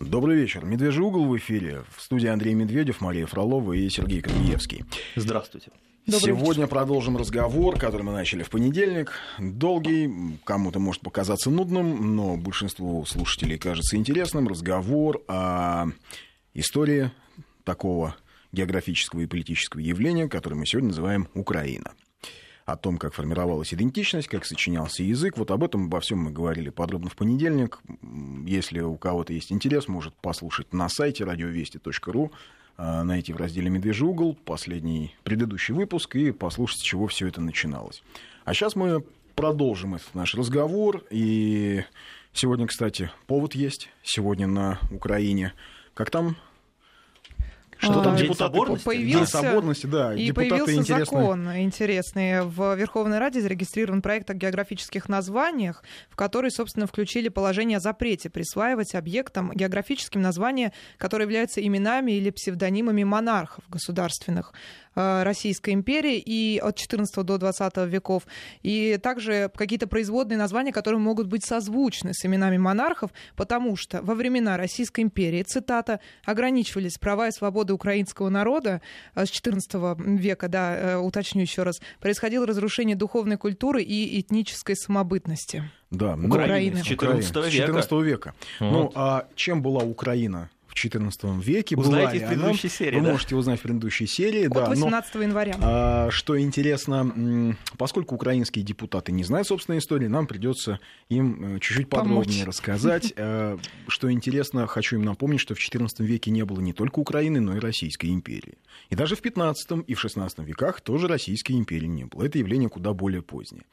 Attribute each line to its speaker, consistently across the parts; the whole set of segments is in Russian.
Speaker 1: Добрый вечер. Медвежий угол в эфире. В студии Андрей Медведев, Мария Фролова и Сергей Корнеевский.
Speaker 2: Здравствуйте.
Speaker 1: Добрый Сегодня вечер. продолжим разговор, который мы начали в понедельник. Долгий, кому-то может показаться нудным, но большинству слушателей кажется интересным. Разговор о истории такого географического и политического явления, которое мы сегодня называем Украина о том, как формировалась идентичность, как сочинялся язык. Вот об этом, обо всем мы говорили подробно в понедельник. Если у кого-то есть интерес, может послушать на сайте радиовести.ру, а, найти в разделе «Медвежий угол» последний предыдущий выпуск и послушать, с чего все это начиналось. А сейчас мы продолжим этот наш разговор. И сегодня, кстати, повод есть. Сегодня на Украине. Как там
Speaker 2: что там депутаты соборности?
Speaker 3: Появился, День соборности, да. И появился интересные. закон интересный. В Верховной Раде зарегистрирован проект о географических названиях, в который, собственно, включили положение о запрете присваивать объектам географическим названия, которые являются именами или псевдонимами монархов государственных. Э, Российской империи и от 14 до 20 веков, и также какие-то производные названия, которые могут быть созвучны с именами монархов, потому что во времена Российской империи, цитата, ограничивались права и свободы украинского народа э, с 14 века, да, э, уточню еще раз, происходило разрушение духовной культуры и этнической самобытности.
Speaker 1: Да,
Speaker 2: Украины. С 14 века.
Speaker 1: 14 века. Вот. Ну, а чем была Украина XIV веке.
Speaker 2: Узнаете была в предыдущей она, серии,
Speaker 1: Вы
Speaker 2: да?
Speaker 1: можете узнать в предыдущей серии.
Speaker 3: От
Speaker 1: да,
Speaker 3: 18 но, января.
Speaker 1: А, что интересно, поскольку украинские депутаты не знают собственной истории, нам придется им э, чуть-чуть подробнее рассказать. Э, что интересно, хочу им напомнить, что в XIV веке не было не только Украины, но и Российской империи. И даже в XV и в XVI веках тоже Российской империи не было. Это явление куда более позднее.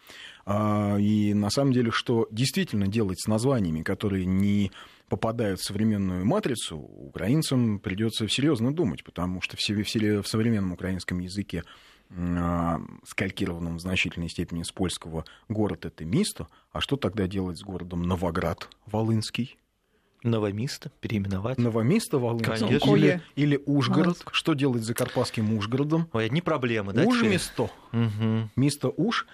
Speaker 1: А, и на самом деле, что действительно делать с названиями, которые не попадают в современную матрицу, украинцам придется серьезно думать, потому что в, в современном украинском языке а, скалькированном в значительной степени с польского город это место, а что тогда делать с городом Новоград Волынский?
Speaker 2: Новомисто переименовать.
Speaker 1: Новомисто Волынский или, или Ужгород. Волынск. Что делать с закарпатским Ужгородом?
Speaker 2: Ой, одни проблемы, да?
Speaker 1: Ужместо. Угу. Место Уж.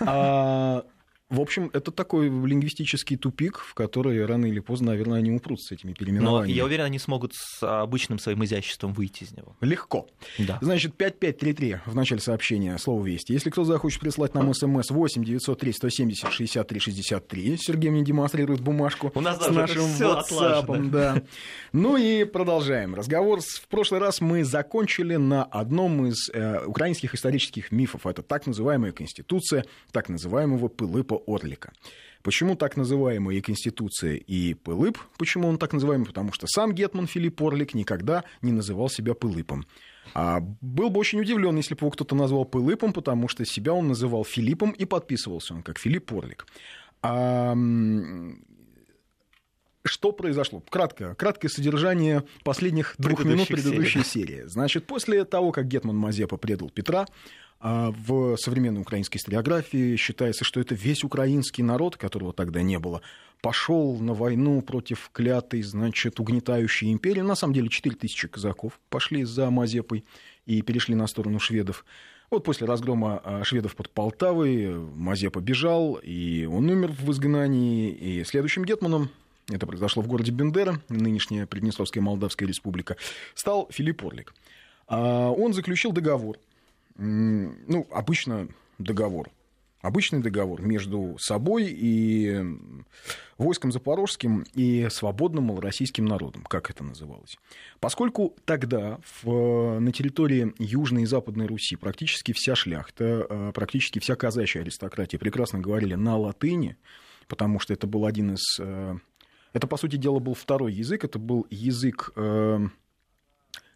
Speaker 1: А, в общем, это такой лингвистический тупик, в который рано или поздно, наверное, они упрутся с этими переименованиями.
Speaker 2: Но я уверен, они смогут с обычным своим изяществом выйти из него.
Speaker 1: Легко.
Speaker 2: Да.
Speaker 1: Значит, 5533 в начале сообщения, слово «Вести». Если кто захочет прислать нам смс 8 903 170 63 63, Сергей мне демонстрирует бумажку
Speaker 2: У нас
Speaker 1: с нашим WhatsApp. Да. Ну и продолжаем разговор. В прошлый раз мы закончили на одном из э, украинских исторических мифов. Это так называемая Конституция так называемого Пылыпа Орлика. Почему так называемая и Конституция, и Пылып? Почему он так называемый? Потому что сам Гетман Филипп Орлик никогда не называл себя Пылыпом. А был бы очень удивлен, если бы его кто-то назвал Пылыпом, потому что себя он называл Филиппом и подписывался он как Филипп Орлик. А что произошло? Кратко, краткое содержание последних двух минут предыдущей серии. серии. Значит, после того, как Гетман Мазепа предал Петра, а в современной украинской историографии считается, что это весь украинский народ, которого тогда не было, пошел на войну против клятой, значит, угнетающей империи. На самом деле 4000 казаков пошли за Мазепой и перешли на сторону шведов. Вот после разгрома а, шведов под Полтавой Мазепа бежал, и он умер в изгнании. И следующим гетманом, это произошло в городе Бендера, нынешняя Приднестровская Молдавская республика, стал Филипп Орлик. А, он заключил договор ну, обычно договор. Обычный договор между собой и войском запорожским и свободным малороссийским народом, как это называлось. Поскольку тогда в, на территории Южной и Западной Руси практически вся шляхта, э, практически вся казачья аристократия прекрасно говорили на латыни, потому что это был один из... Э, это, по сути дела, был второй язык, это был язык э,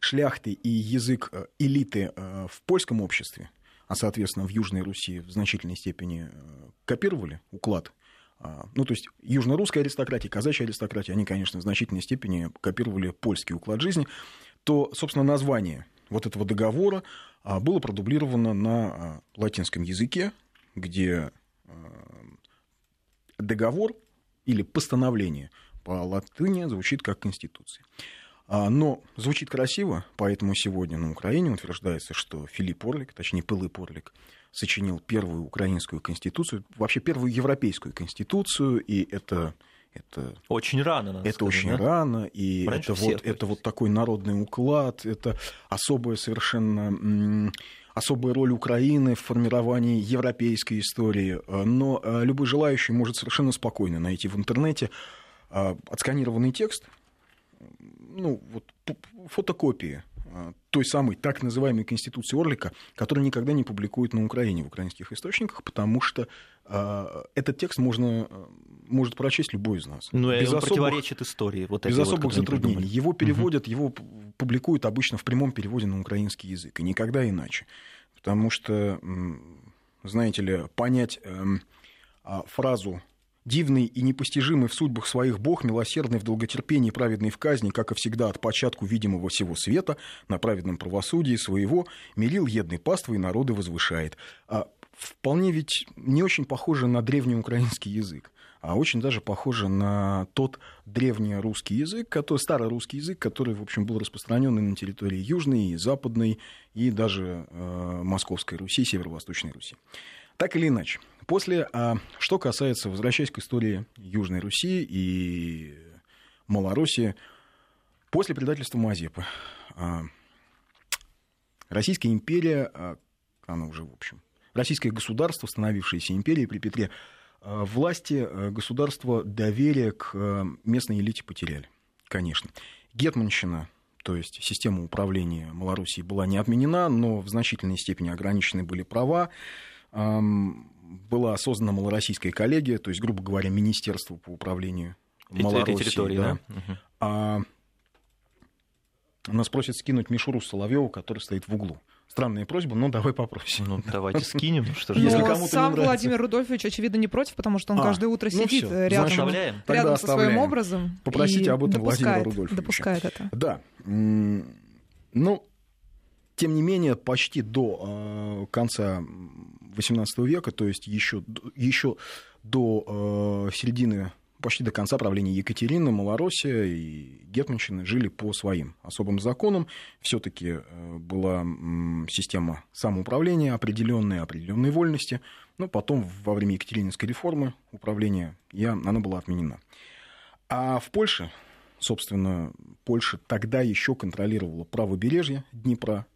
Speaker 1: шляхты и язык э, элиты э, в польском обществе, а, соответственно, в Южной Руси в значительной степени э, копировали уклад. А, ну, то есть южно-русская аристократия, казачья аристократия, они, конечно, в значительной степени копировали польский уклад жизни, то, собственно, название вот этого договора а, было продублировано на латинском языке, где договор или постановление по латыни звучит как Конституция. А, но звучит красиво, поэтому сегодня на Украине утверждается, что Филипп Орлик, точнее Пылып Орлик, сочинил первую украинскую конституцию, вообще первую европейскую конституцию, и это
Speaker 2: Это очень рано,
Speaker 1: надо Это сказать, очень да? рано, и Раньше это вот, это вот такой народный уклад, это особая совершенно особая роль Украины в формировании европейской истории. Но любой желающий может совершенно спокойно найти в интернете отсканированный текст, ну, вот, фотокопии той самой так называемой Конституции Орлика, которую никогда не публикуют на Украине в украинских источниках, потому что э, этот текст можно, может прочесть любой из нас.
Speaker 2: Но без он особых, противоречит истории.
Speaker 1: Вот без особых вот, затруднений. Его переводят, угу. его публикуют обычно в прямом переводе на украинский язык, и никогда иначе. Потому что, знаете ли, понять э, фразу Дивный и непостижимый в судьбах своих Бог, милосердный в долготерпении и праведной в казни, как и всегда от початку видимого всего света, на праведном правосудии своего, мирил едный паствы и народы возвышает. А вполне ведь не очень похоже на древний украинский язык а очень даже похоже на тот древний русский язык, который, старый русский язык, который, в общем, был распространен на территории Южной, и Западной, и даже э, Московской Руси, Северо-Восточной Руси. Так или иначе, после, а, что касается, возвращаясь к истории Южной Руси и Малороссии, после предательства Мазепы, а, Российская империя, а, она уже, в общем, российское государство, становившееся империей при Петре, власти государства доверие к местной элите потеряли, конечно. Гетманщина, то есть система управления Малоруссией была не отменена, но в значительной степени ограничены были права была создана малороссийская коллегия, то есть, грубо говоря, Министерство по управлению Малороссией. территории, да. да? Угу. А нас просят скинуть Мишуру Соловьеву, который стоит в углу. Странная просьба, но давай попросим.
Speaker 2: Ну, давайте скинем.
Speaker 3: Что же Если кому-то сам Владимир Рудольфович, очевидно, не против, потому что он а, каждое утро ну сидит все, рядом, значит, рядом со своим образом.
Speaker 1: Попросите об этом
Speaker 3: допускает,
Speaker 1: Владимира Рудольфовича.
Speaker 3: Допускает это.
Speaker 1: Да. Ну, тем не менее, почти до э, конца XVIII века, то есть еще, еще до э, середины, почти до конца правления Екатерины, Малороссия и Гетманщина жили по своим особым законам. Все-таки э, была система самоуправления, определенные, определенные вольности. Но потом, во время Екатерининской реформы, управление, я, она была отменена. А в Польше, собственно, Польша тогда еще контролировала правобережье Днепра,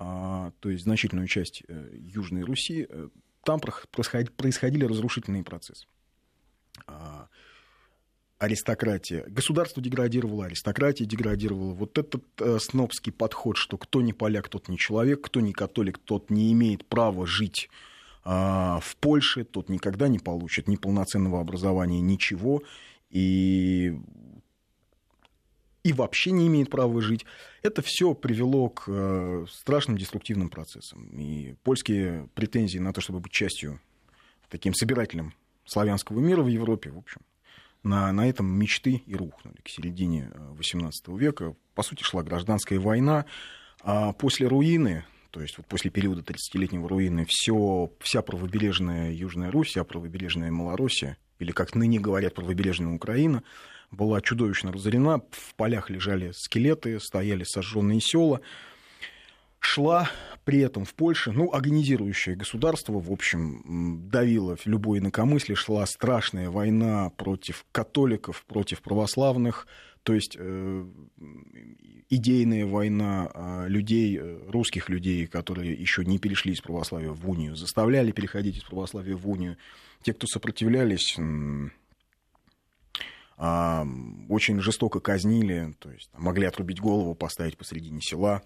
Speaker 1: то есть значительную часть э, Южной Руси, э, там происходили разрушительные процессы. А, аристократия, государство деградировало, аристократия деградировала. Вот этот э, снобский подход, что кто не поляк, тот не человек, кто не католик, тот не имеет права жить а, в Польше, тот никогда не получит ни полноценного образования, ничего. И и вообще не имеет права жить. Это все привело к э, страшным деструктивным процессам. И польские претензии на то, чтобы быть частью таким собирателем славянского мира в Европе, в общем, на, на этом мечты и рухнули к середине XVIII э, века. По сути, шла гражданская война. А после руины, то есть вот после периода 30-летнего руины, все, вся правобережная Южная Русь, вся правобережная Малороссия, или, как ныне говорят, правобережная Украина, была чудовищно разорена, в полях лежали скелеты, стояли сожженные села. Шла при этом в Польше, ну, агонизирующее государство, в общем, давило любое инакомыслие, шла страшная война против католиков, против православных, то есть э, идейная война э, людей, русских людей, которые еще не перешли из православия в унию, заставляли переходить из православия в унию. Те, кто сопротивлялись, очень жестоко казнили, то есть могли отрубить голову, поставить посредине села,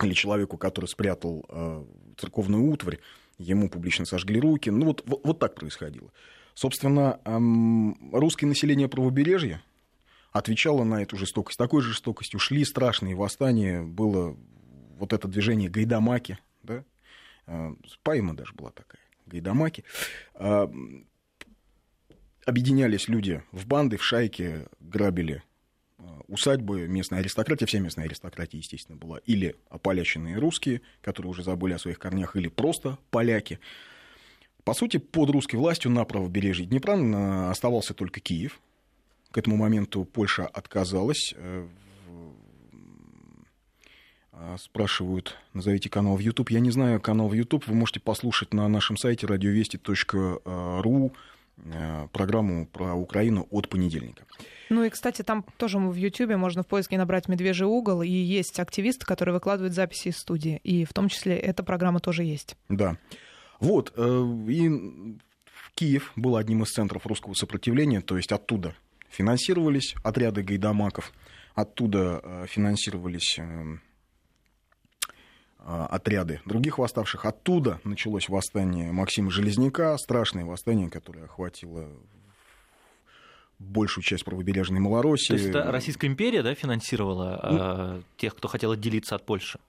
Speaker 1: или человеку, который спрятал а, церковную утварь, ему публично сожгли руки. Ну, вот, вот, вот так происходило. Собственно, русское население правобережья отвечало на эту жестокость. Такой жестокостью шли страшные восстания. Было вот это движение Гайдамаки, да? Поэма даже была такая, Гайдамаки объединялись люди в банды, в шайки, грабили э, усадьбы, местная аристократия, вся местная аристократия, естественно, была или ополяченные русские, которые уже забыли о своих корнях, или просто поляки. По сути, под русской властью на правобережье Днепра э, оставался только Киев. К этому моменту Польша отказалась. Э, спрашивают, назовите канал в YouTube. Я не знаю канал в YouTube, вы можете послушать на нашем сайте э, программу про Украину от понедельника.
Speaker 3: Ну и, кстати, там тоже в Ютьюбе можно в поиске набрать «Медвежий угол», и есть активисты, которые выкладывают записи из студии, и в том числе эта программа тоже есть.
Speaker 1: Да. Вот, э, и Киев был одним из центров русского сопротивления, то есть оттуда финансировались отряды гайдамаков, оттуда финансировались а, отряды других восставших. Оттуда началось восстание Максима Железняка, страшное восстание, которое охватило большую часть правобережной Малороссии. То
Speaker 2: есть это Российская империя да, финансировала ну, тех, кто хотел отделиться от Польши?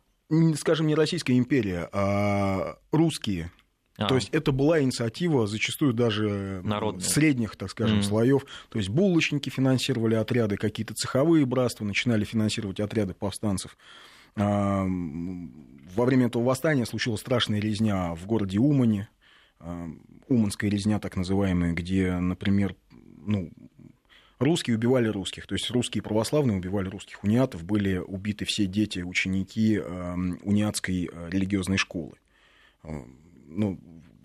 Speaker 1: Скажем, не Российская империя, а русские. А. То есть это была инициатива зачастую даже Народная. средних, так скажем, mm. слоев. То есть булочники финансировали отряды, какие-то цеховые братства начинали финансировать отряды повстанцев. Во время этого восстания случилась страшная резня в городе Умане, а, Уманская резня так называемая, где, например, ну, русские убивали русских, то есть русские православные убивали русских униатов, были убиты все дети, ученики униатской религиозной школы. Ну,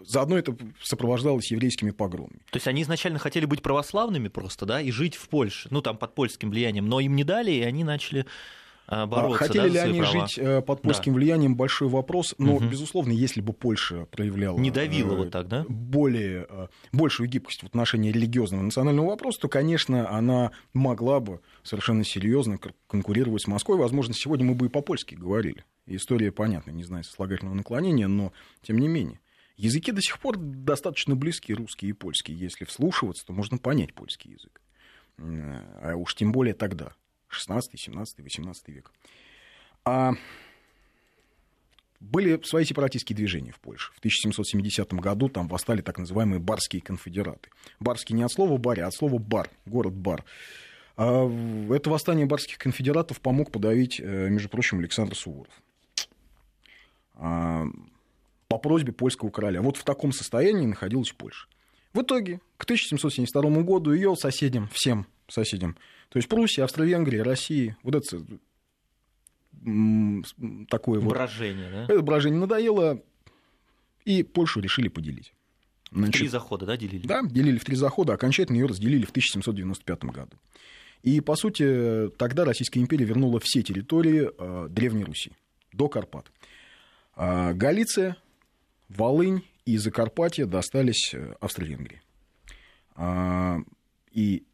Speaker 1: заодно это сопровождалось еврейскими погромами.
Speaker 2: То есть они изначально хотели быть православными просто, да, и жить в Польше, ну там под польским влиянием, но им не дали, и они начали Э, бороться.
Speaker 1: Хотели
Speaker 2: да,
Speaker 1: ли они
Speaker 2: права?
Speaker 1: жить э, под польским да. влиянием, большой вопрос. Но, угу. безусловно, если бы Польша проявляла...
Speaker 2: Не давила э, вот так, да?
Speaker 1: Более, большую гибкость в отношении религиозного национального вопроса, то, конечно, она могла бы совершенно серьезно конкурировать с Москвой. Возможно, сегодня мы бы и по-польски говорили. История понятна, не знаю сослагательного наклонения, но тем не менее. Языки до сих пор достаточно близки, русский и польский. Если вслушиваться, то можно понять польский язык. А уж тем более тогда. 16, 17, 18 век. А были свои сепаратистские движения в Польше. В 1770 году там восстали так называемые барские конфедераты. Барские не от слова барь, а от слова бар, город бар. А это восстание барских конфедератов помог подавить, э, между прочим, Александр Суворов. А, по просьбе польского короля. Вот в таком состоянии находилась Польша. В итоге, к 1772 году ее соседям, всем соседям то есть Пруссия, Австро-Венгрия, Россия, вот это такое вот...
Speaker 2: Брожение, да?
Speaker 1: Это брожение надоело, и Польшу решили поделить.
Speaker 2: Значит, три захода, да, делили?
Speaker 1: Да, делили в три захода, окончательно ее разделили в 1795 году. И, по сути, тогда Российская империя вернула все территории э, Древней Руси, до Карпат. А Галиция, Волынь и Закарпатье достались э, Австро-Венгрии. А, и,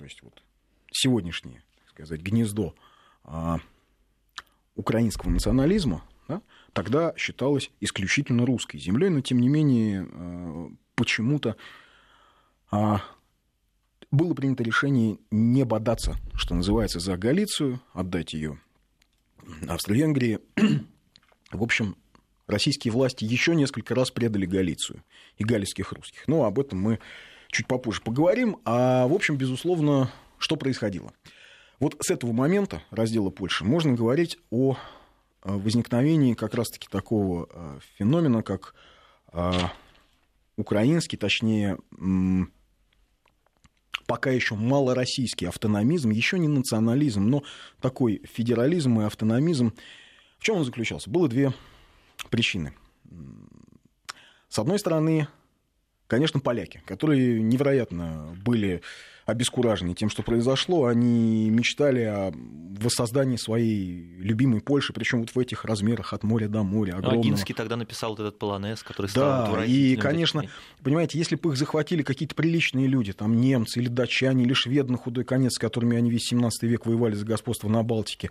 Speaker 1: то есть, вот, сегодняшнее, так сказать, гнездо а, украинского национализма, да, тогда считалось исключительно русской землей, но тем не менее а, почему-то а, было принято решение не бодаться, что называется, за Галицию, отдать ее Австро-Венгрии. В общем, российские власти еще несколько раз предали Галицию и галицких русских. Но об этом мы чуть попозже поговорим. А, в общем, безусловно, что происходило? Вот с этого момента раздела Польши можно говорить о возникновении как раз-таки такого э, феномена, как э, украинский, точнее, пока еще малороссийский автономизм, еще не национализм, но такой федерализм и автономизм. В чем он заключался? Было две причины. С одной стороны, конечно, поляки, которые невероятно были обескуражены тем, что произошло. Они мечтали о воссоздании своей любимой Польши, причем вот в этих размерах от моря до моря. Огромного.
Speaker 2: Агинский тогда написал вот этот полонез, который
Speaker 1: стал Да, и, конечно, понимаете, если бы их захватили какие-то приличные люди, там немцы или датчане, или шведы на худой конец, с которыми они весь 17 век воевали за господство на Балтике,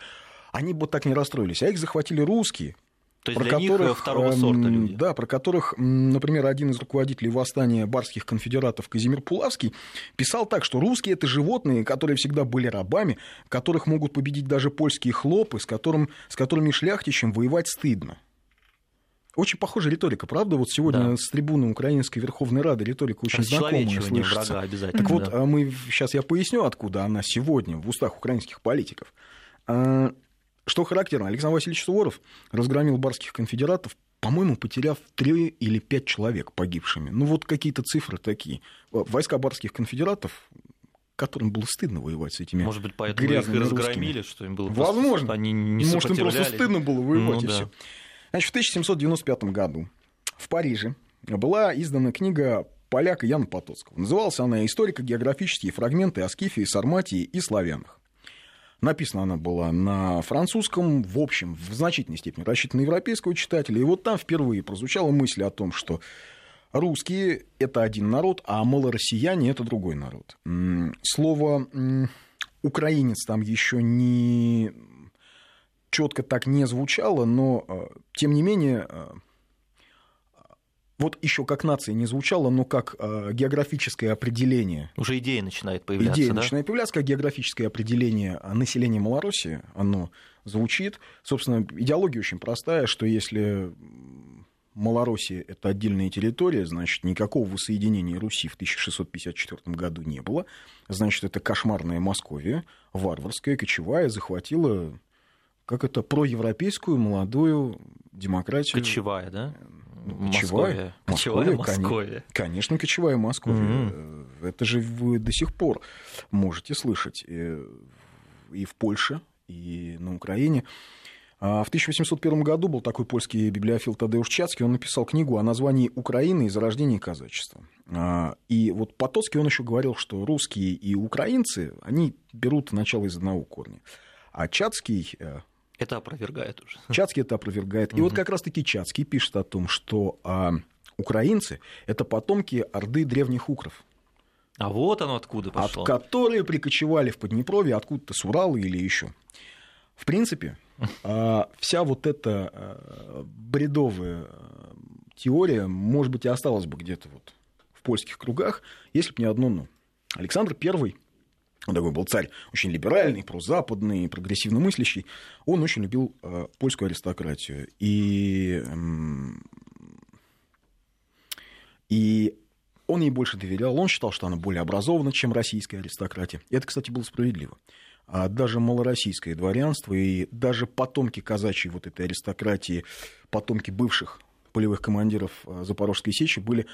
Speaker 1: они бы так не расстроились. А их захватили русские,
Speaker 2: то есть про для которых, них второго сорта
Speaker 1: эм,
Speaker 2: люди.
Speaker 1: Да, про которых, например, один из руководителей восстания барских конфедератов Казимир Пулавский писал так, что русские это животные, которые всегда были рабами, которых могут победить даже польские хлопы, с, которым, с которыми шляхтичам воевать стыдно. Очень похожая риторика, правда? Вот сегодня да. с трибуны Украинской Верховной Рады риторика очень знакомая слышится. Врага обязательно. Так вот, да. мы, сейчас я поясню, откуда она сегодня в устах украинских политиков. Что характерно, Александр Васильевич Суворов разгромил барских конфедератов, по-моему, потеряв три или пять человек погибшими. Ну, вот какие-то цифры такие. Войска барских конфедератов которым было стыдно воевать с этими
Speaker 2: Может быть, поэтому их и разгромили, что им было
Speaker 1: Возможно. Просто, они не Может, им просто стыдно было воевать, ну, и да. все. Значит, в 1795 году в Париже была издана книга поляка Яна Потоцкого. Называлась она «Историко-географические фрагменты о Скифии, Сарматии и славянах». Написана она была на французском, в общем, в значительной степени рассчитана на европейского читателя. И вот там впервые прозвучала мысль о том, что русские – это один народ, а малороссияне – это другой народ. Слово «украинец» там еще не четко так не звучало, но, э, тем не менее, э, вот еще как нация не звучало, но как э, географическое определение.
Speaker 2: Уже идея начинает появляться.
Speaker 1: Идея
Speaker 2: да?
Speaker 1: начинает появляться как географическое определение населения Малороссии. Оно звучит. Собственно, идеология очень простая, что если Малороссия – это отдельная территория, значит, никакого воссоединения Руси в 1654 году не было. Значит, это кошмарная Московия, варварская, кочевая, захватила, как это, проевропейскую молодую демократию.
Speaker 2: Кочевая, да?
Speaker 1: Кочевая?
Speaker 2: Кочевая Московия.
Speaker 1: Конечно, кочевая Московия. Mm-hmm. Это же вы до сих пор можете слышать э, и в Польше, и на Украине. А в 1801 году был такой польский библиофил Тадеуш Чацкий, он написал книгу о названии Украины и зарождении казачества. А, и вот Потоцкий, он еще говорил, что русские и украинцы, они берут начало из одного корня. А Чацкий э,
Speaker 2: это опровергает уже.
Speaker 1: Чацкий это опровергает. И вот как раз-таки Чацкий пишет о том, что а, украинцы – это потомки орды древних укров.
Speaker 2: А вот оно откуда пошло.
Speaker 1: От которые прикочевали в Поднепровье откуда-то с Урала или еще. В принципе, а, вся вот эта а, бредовая а, теория, может быть, и осталась бы где-то вот в польских кругах, если бы не одно «но». Александр I он такой был царь очень либеральный, прозападный, прогрессивно мыслящий, он очень любил э, польскую аристократию. И, э, и он ей больше доверял, он считал, что она более образована, чем российская аристократия. И это, кстати, было справедливо. А даже малороссийское дворянство и даже потомки казачьей вот этой аристократии, потомки бывших полевых командиров э, Запорожской сечи были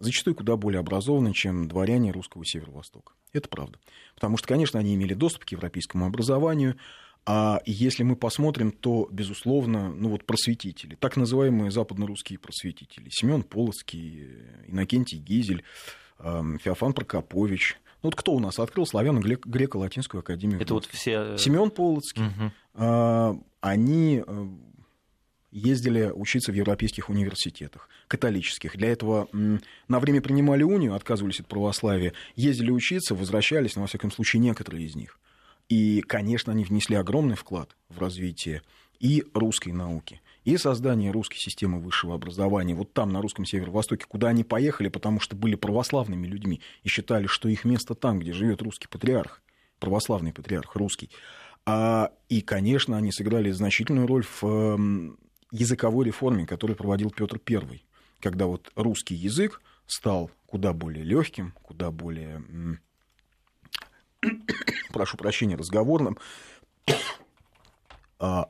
Speaker 1: зачастую куда более образованы, чем дворяне русского северо-востока. Это правда. Потому что, конечно, они имели доступ к европейскому образованию, а если мы посмотрим, то, безусловно, ну вот просветители, так называемые западно-русские просветители, Семен Полоцкий, Иннокентий Гизель, Феофан Прокопович, ну, вот кто у нас открыл славяно-греко-латинскую академию?
Speaker 2: Это вот все...
Speaker 1: Э, Семен Полоцкий. Угу. Они ездили учиться в европейских университетах, католических. Для этого на время принимали унию, отказывались от православия, ездили учиться, возвращались, но, во всяком случае, некоторые из них. И, конечно, они внесли огромный вклад в развитие и русской науки, и создание русской системы высшего образования. Вот там, на русском северо-востоке, куда они поехали, потому что были православными людьми и считали, что их место там, где живет русский патриарх, православный патриарх русский. А, и, конечно, они сыграли значительную роль в языковой реформе, которую проводил Петр I, когда вот русский язык стал куда более легким, куда более, прошу прощения, разговорным. А,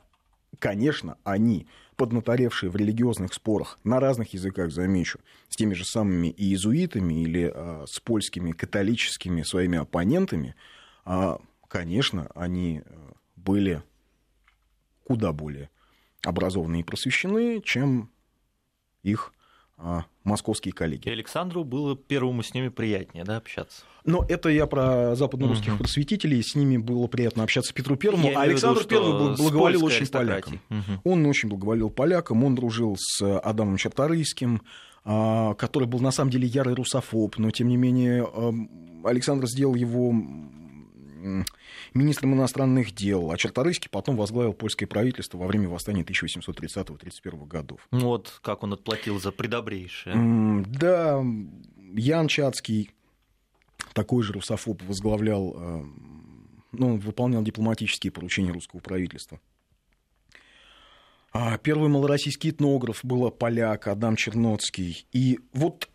Speaker 1: конечно, они, поднаторевшие в религиозных спорах на разных языках, замечу, с теми же самыми иезуитами или а, с польскими католическими своими оппонентами, а, конечно, они были куда более образованы и просвещены, чем их а, московские коллеги.
Speaker 2: И Александру было первому с ними приятнее да, общаться.
Speaker 1: Но это я про западно-русских угу. просветителей, с ними было приятно общаться Петру Первому, а Александр виду, Первый благоволил очень полякам. Угу. Он очень благоволил полякам, он дружил с Адамом Чарторийским, а, который был на самом деле ярый русофоб, но тем не менее Александр сделал его министром иностранных дел, а Черторыйский потом возглавил польское правительство во время восстания 1830-31 годов.
Speaker 2: Ну вот как он отплатил за предобрейшее.
Speaker 1: Да, Ян Чацкий, такой же русофоб, возглавлял, э, ну, выполнял дипломатические поручения русского правительства. А первый малороссийский этнограф был поляк Адам Черноцкий. И вот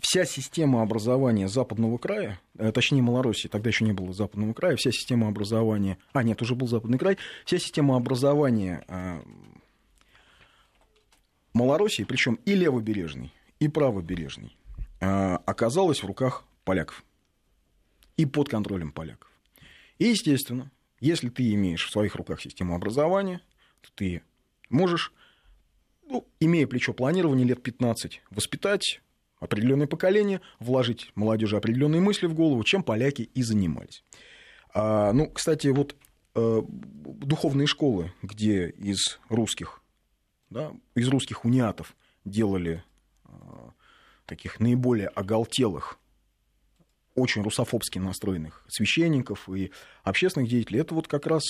Speaker 1: вся система образования западного края, э, точнее Малороссии, тогда еще не было западного края, вся система образования, а нет, уже был западный край, вся система образования э, Малороссии, причем и левобережный, и правобережный, э, оказалась в руках поляков и под контролем поляков. И, естественно, если ты имеешь в своих руках систему образования, то ты можешь, ну, имея плечо планирования лет 15, воспитать определенное поколение, вложить молодежи определенные мысли в голову, чем поляки и занимались. А, ну, кстати, вот э, духовные школы, где из русских, да, из русских униатов делали э, таких наиболее оголтелых, очень русофобски настроенных священников и общественных деятелей, это вот как раз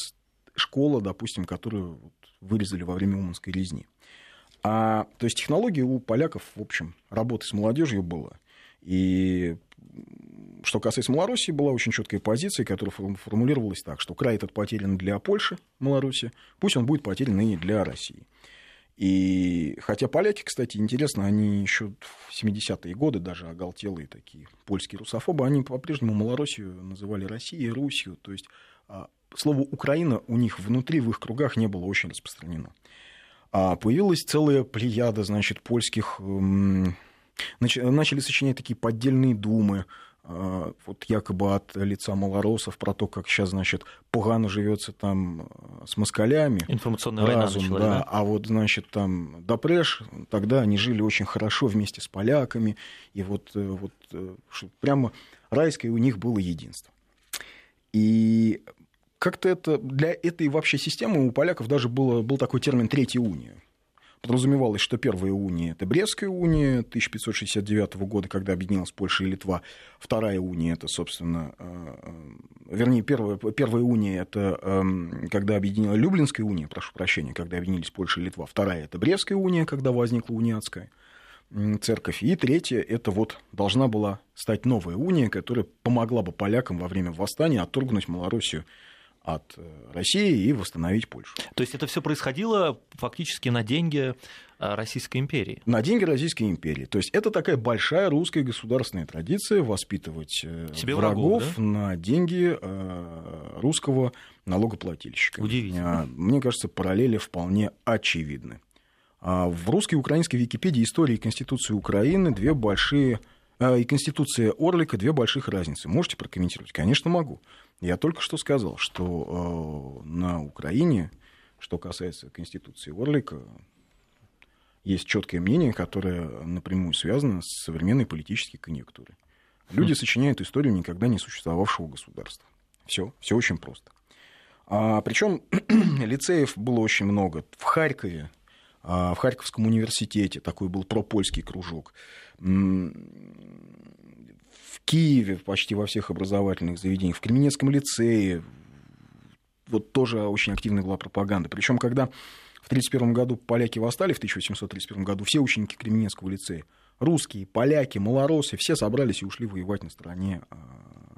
Speaker 1: школа, допустим, которую вырезали во время Уманской резни. А, то есть технология у поляков, в общем, работы с молодежью была. И что касается Малороссии, была очень четкая позиция, которая формулировалась так, что край этот потерян для Польши, Малороссии, пусть он будет потерян и для России. И хотя поляки, кстати, интересно, они еще в 70-е годы, даже оголтелые такие польские русофобы, они по-прежнему Малороссию называли Россией, Русью. То есть а, слово «Украина» у них внутри, в их кругах не было очень распространено. А появилась целая плеяда, значит, польских... Начали сочинять такие поддельные думы, а, вот якобы от лица малоросов про то, как сейчас, значит, погано живется там э, с москалями.
Speaker 2: Информационная разум, война началась, да,
Speaker 1: да. А вот, значит, там Допреш, тогда они жили очень хорошо вместе с поляками, и вот, э, вот э, прямо райское у них было единство. И как-то это для этой вообще системы у поляков даже было, был такой термин «третья уния» подразумевалось, что первая уния – это Брестская уния 1569 года, когда объединилась Польша и Литва. Вторая уния – это, собственно, э, э, вернее, первая, первая уния – это эм, когда объединила Люблинская уния, прошу прощения, когда объединились Польша и Литва. Вторая – это Брестская уния, когда возникла униатская церковь. И третья – это вот должна была стать новая уния, которая помогла бы полякам во время восстания отторгнуть Малороссию от э, России и восстановить Польшу.
Speaker 2: То есть это все происходило фактически на деньги э, Российской империи?
Speaker 1: На деньги Российской империи. То есть это такая большая русская государственная традиция воспитывать э, Себе врагов, врагов да? на деньги русского налогоплательщика.
Speaker 2: Удивительно.
Speaker 1: Мне кажется, параллели вполне очевидны. А в русской и украинской Википедии истории и Конституции Украины две большие и Конституция Орлика две больших разницы. Можете прокомментировать? Конечно, могу. Я только что сказал, что э, на Украине, что касается Конституции Орлика, есть четкое мнение, которое напрямую связано с современной политической конъюнктурой. Люди хм. сочиняют историю никогда не существовавшего государства. Все, все очень просто. А, причем лицеев было очень много. В Харькове, в Харьковском университете такой был пропольский кружок. Киеве почти во всех образовательных заведениях, в Кременецком лицее, вот тоже очень активная была пропаганда. Причем, когда в 1931 году поляки восстали, в 1831 году, все ученики Кременецкого лицея, русские, поляки, малоросы, все собрались и ушли воевать на стороне а,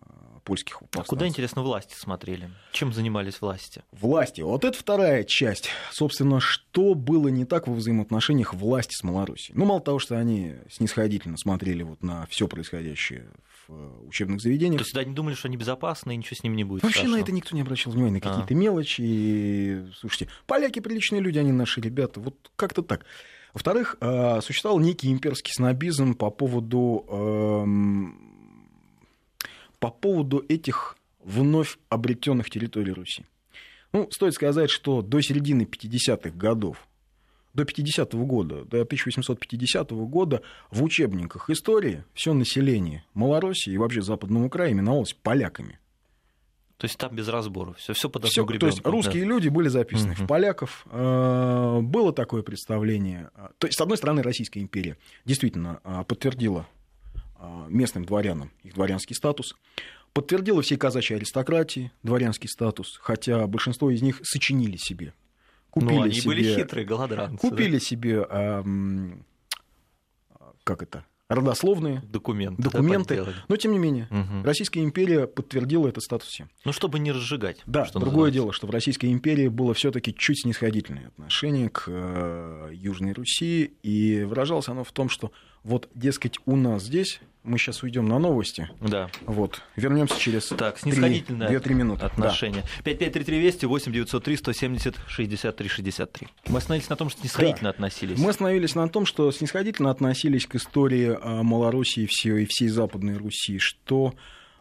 Speaker 1: польских
Speaker 2: повстанцев. А куда, интересно, власти смотрели? Чем занимались власти?
Speaker 1: Власти. Вот это вторая часть. Собственно, что было не так во взаимоотношениях власти с Малоруссией? Ну, мало того, что они снисходительно смотрели вот на все происходящее в э, учебных заведениях.
Speaker 2: То есть, да, они думали, что они безопасны, и ничего с ними не будет
Speaker 1: Вообще
Speaker 2: страшного.
Speaker 1: на это никто не обращал внимания, на какие-то а. мелочи. И, слушайте, поляки приличные люди, они наши ребята. Вот как-то так. Во-вторых, э, существовал некий имперский снобизм по поводу эм, по поводу этих вновь обретенных территорий Руси. Ну, стоит сказать, что до середины 50-х годов, до 50-го года, до 1850 года в учебниках истории все население Малороссии и вообще Западного края именовалось поляками.
Speaker 2: То есть там без разбора, все, все под одну
Speaker 1: То есть русские да. люди были записаны угу. в поляков. Э, было такое представление. То есть, с одной стороны, Российская империя действительно э, подтвердила местным дворянам их дворянский статус, подтвердила всей казачьей аристократии дворянский статус, хотя большинство из них сочинили себе.
Speaker 2: Купили ну, они себе, были хитрые голодранцы.
Speaker 1: Купили да? себе, как это, родословные
Speaker 2: документы,
Speaker 1: документы. Да, но тем не менее угу. Российская империя подтвердила этот статус всем.
Speaker 2: Ну чтобы не разжигать.
Speaker 1: Да. Что другое называется. дело, что в Российской империи было все-таки чуть снисходительное отношение к э, Южной Руси, и выражалось оно в том, что вот, дескать, у нас здесь мы сейчас уйдем на новости.
Speaker 2: Да.
Speaker 1: Вот. Вернемся через
Speaker 2: так, снисходительное
Speaker 1: 2-3 минуты.
Speaker 2: Отношение. Да. 5533 Вести 8 903 170 63 63. Мы остановились на том, что снисходительно да. относились.
Speaker 1: Мы остановились на том, что снисходительно относились к истории а, Малороссии и всей, и всей Западной Руси, что,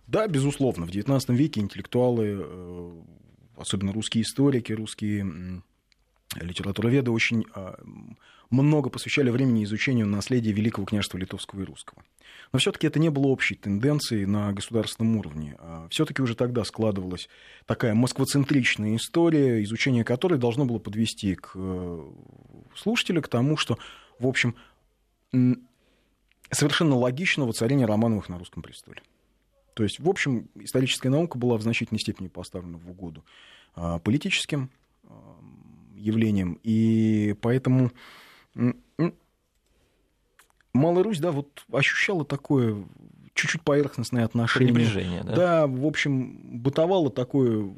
Speaker 1: да, безусловно, в XIX веке интеллектуалы, э, особенно русские историки, русские литературоведы очень а, много посвящали времени изучению наследия Великого княжества Литовского и Русского. Но все-таки это не было общей тенденцией на государственном уровне. А все-таки уже тогда складывалась такая москвоцентричная история, изучение которой должно было подвести к э, слушателю к тому, что, в общем, совершенно логично воцарение Романовых на русском престоле. То есть, в общем, историческая наука была в значительной степени поставлена в угоду а, политическим явлением, и поэтому Малая Русь, да, вот ощущала такое чуть-чуть поверхностное отношение.
Speaker 2: Пренебрежение, да?
Speaker 1: Да, в общем, бытовало такое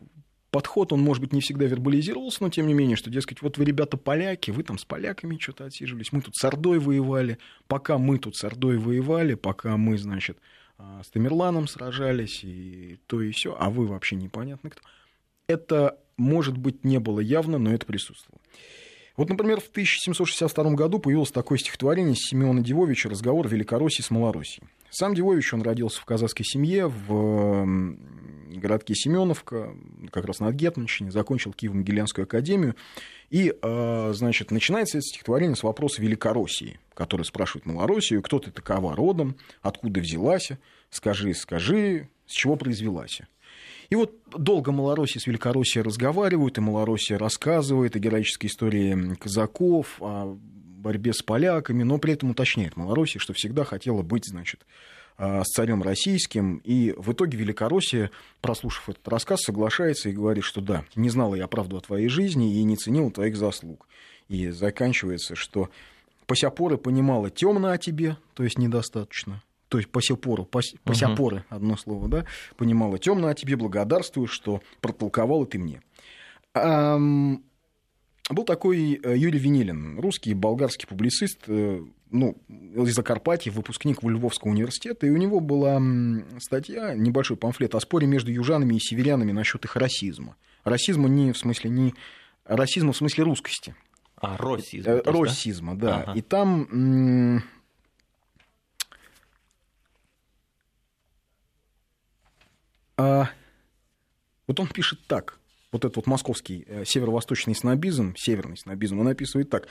Speaker 1: подход, он, может быть, не всегда вербализировался, но тем не менее, что, дескать, вот вы, ребята, поляки, вы там с поляками что-то отсиживались, мы тут с Ордой воевали, пока мы тут с Ордой воевали, пока мы, значит, а, с Тамерланом сражались, и то и все, а вы вообще непонятно кто. Это, может быть, не было явно, но это присутствовало. Вот, например, в 1762 году появилось такое стихотворение Семена Дивовича «Разговор Великороссии с Малороссией». Сам Дивович, он родился в казахской семье в городке Семеновка, как раз на Гетманщине, закончил Киево-Могилянскую академию. И, а, значит, начинается это стихотворение с вопроса Великороссии, который спрашивает Малороссию, кто ты такова родом, откуда взялась, скажи, скажи, с чего произвелась. И вот долго Малороссия с Великороссией разговаривают, и Малороссия рассказывает о героической истории казаков, о борьбе с поляками, но при этом уточняет Малороссия, что всегда хотела быть, значит, а, с царем российским. И в итоге Великороссия, прослушав этот рассказ, соглашается и говорит, что да, не знала я правду о твоей жизни и не ценила твоих заслуг. И заканчивается, что по сяпоры понимала темно о тебе, то есть недостаточно, то есть по сепору, по, по сяпоры, одно слово, да, понимала темно, а тебе благодарствую, что протолковал ты мне. Был такой э, Юрий Венилин, русский болгарский публицист, э, ну, из Закарпатья, выпускник Львовского университета, и у него была статья, небольшой памфлет о споре между южанами и северянами насчет их расизма. Расизма не в смысле не расизма в смысле русскости.
Speaker 2: А, россизма. Э,
Speaker 1: россизма, да. да. Ага. И там А, вот он пишет так. Вот этот вот московский э, северо-восточный снобизм, северный снобизм, он описывает так.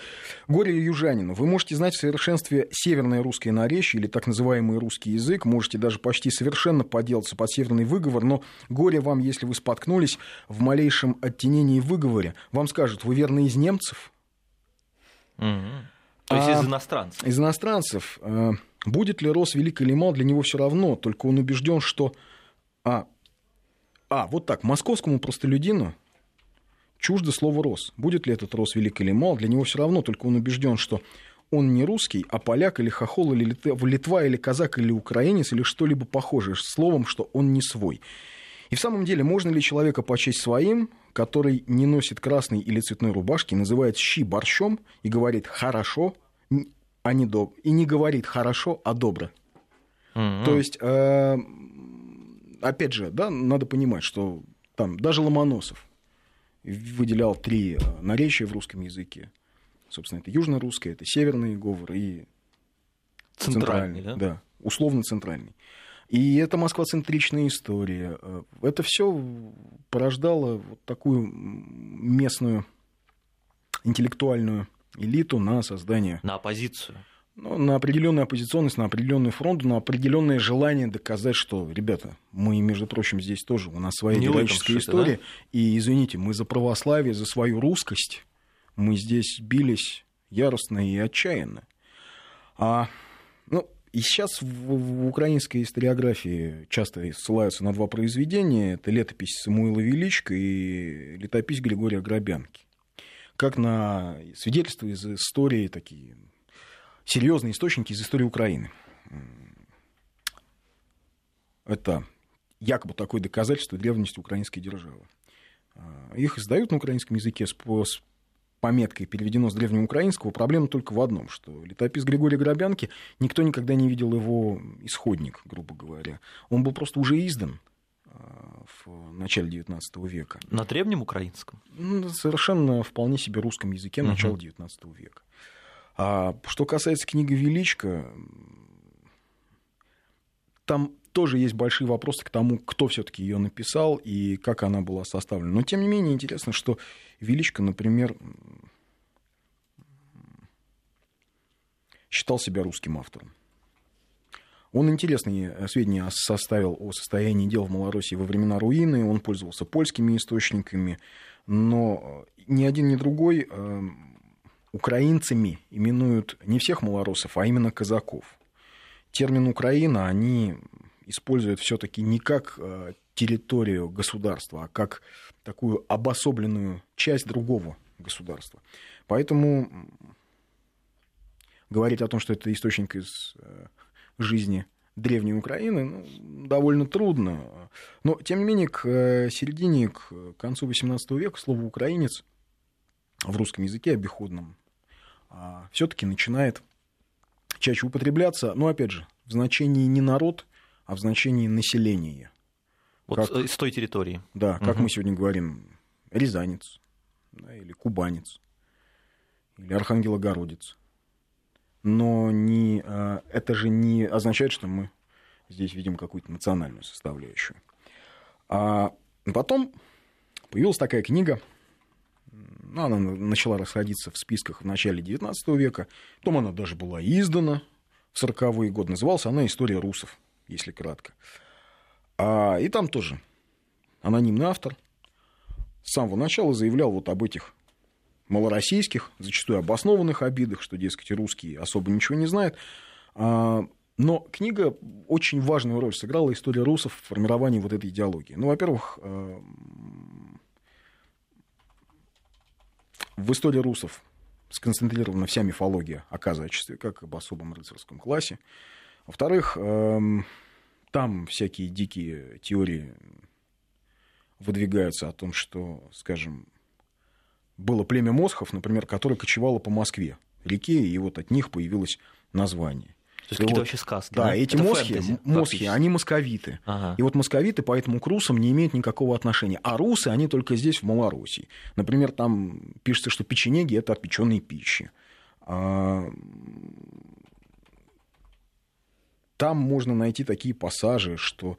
Speaker 1: «Горе южанину, вы можете знать в совершенстве северное русское наречие или так называемый русский язык, можете даже почти совершенно поделаться под северный выговор, но горе вам, если вы споткнулись в малейшем оттенении выговоре. Вам скажут, вы верно из немцев?»
Speaker 2: угу. То есть а, из иностранцев?
Speaker 1: Из иностранцев. А, будет ли Рос велик или мал, для него все равно, только он убежден, что... А, а, вот так, московскому простолюдину чуждо слово «рос». Будет ли этот рос велик или мал, для него все равно, только он убежден, что он не русский, а поляк или хохол, или Литва, или казак, или украинец, или что-либо похожее, словом, что он не свой. И в самом деле, можно ли человека почесть своим, который не носит красной или цветной рубашки, называет щи борщом и говорит «хорошо», а не доб... и не говорит «хорошо», а «добро». Mm-hmm. То есть, э, опять же, да, надо понимать, что там даже Ломоносов выделял три э, наречия в русском языке. Собственно, это южно-русское, это северный говор и центральный, центральный да? да, условно центральный. И это москвоцентричная история. Э, это все порождало вот такую местную интеллектуальную элиту на создание...
Speaker 2: На оппозицию
Speaker 1: ну, на определенную оппозиционность, на определенный фронт, на определенное желание доказать, что, ребята, мы, между прочим, здесь тоже, у нас своя Не героическая история, да? и, извините, мы за православие, за свою русскость, мы здесь бились яростно и отчаянно. А, ну, и сейчас в, в украинской историографии часто ссылаются на два произведения. Это летопись Самуила Величко и летопись Григория Грабянки. Как на свидетельства из истории такие серьезные источники из истории Украины. Это якобы такое доказательство древности украинской державы. А, их издают на украинском языке с, с пометкой переведено с древнего украинского. Проблема только в одном, что летопис Григория Горобянки, никто никогда не видел его исходник, грубо говоря. Он был просто уже издан а, в начале XIX века.
Speaker 2: На древнем украинском?
Speaker 1: Совершенно вполне себе русском языке угу. начала XIX века. А что касается книги Величко, там тоже есть большие вопросы к тому, кто все-таки ее написал и как она была составлена. Но тем не менее интересно, что Величко, например, считал себя русским автором. Он интересные сведения составил о состоянии дел в Малороссии во времена руины, он пользовался польскими источниками, но ни один, ни другой эм, украинцами именуют не всех малоросов, а именно казаков. Термин «Украина» они используют все-таки не как территорию государства, а как такую обособленную часть другого государства. Поэтому говорить о том, что это источник из э, жизни древней Украины, ну, довольно трудно. Но, тем не менее, к э, середине, к концу XVIII века слово «украинец» в русском языке обиходном все-таки начинает чаще употребляться, но, опять же, в значении не народ, а в значении населения.
Speaker 2: Вот как, с той территории.
Speaker 1: Да, как угу. мы сегодня говорим, рязанец, да, или кубанец, или архангелогородец. Но не, а, это же не означает, что мы здесь видим какую-то национальную составляющую. А потом появилась такая книга, ну, она начала расходиться в списках в начале XIX века, потом она даже была издана в 40-е годы, называлась она «История русов», если кратко. А, и там тоже анонимный автор с самого начала заявлял вот об этих малороссийских, зачастую обоснованных обидах, что, дескать, русские особо ничего не знают. А, но книга очень важную роль сыграла история русов в формировании вот этой идеологии. Ну, во-первых, а, в истории русов сконцентрирована вся мифология о казачестве, как об особом рыцарском классе. Во-вторых, там всякие дикие теории выдвигаются о том, что, скажем, было племя Мосхов, например, которое кочевало по Москве, реке, и вот от них появилось название.
Speaker 2: То есть какие-то вот, вообще сказки.
Speaker 1: Да, да? эти мосхи, фэнтези, мосхи они московиты. Ага. И вот московиты поэтому к русам не имеют никакого отношения. А русы, они только здесь, в Малороссии. Например, там пишется, что печенеги – это от печеной пищи. А там можно найти такие пассажи, что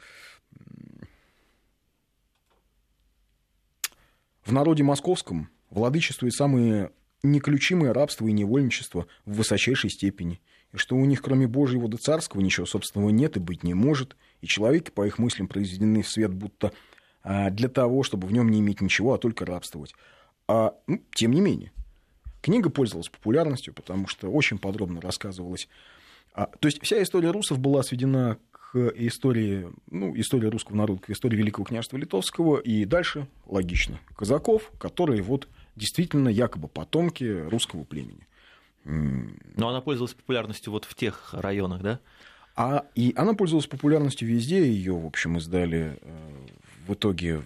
Speaker 1: в народе московском владычествует самое неключимое рабство и невольничество в высочайшей степени, и что у них, кроме Божьего да царского, ничего собственного нет и быть не может, и человеки, по их мыслям, произведены в свет будто а, для того, чтобы в нем не иметь ничего, а только рабствовать. А, ну, тем не менее, книга пользовалась популярностью, потому что очень подробно рассказывалось а, то есть вся история русов была сведена к истории, ну, истории русского народа, к истории Великого княжества Литовского, и дальше, логично, казаков, которые вот действительно якобы потомки русского племени.
Speaker 2: Но она пользовалась популярностью вот в тех районах, да?
Speaker 1: А, и она пользовалась популярностью везде, ее, в общем, издали э, в итоге, в,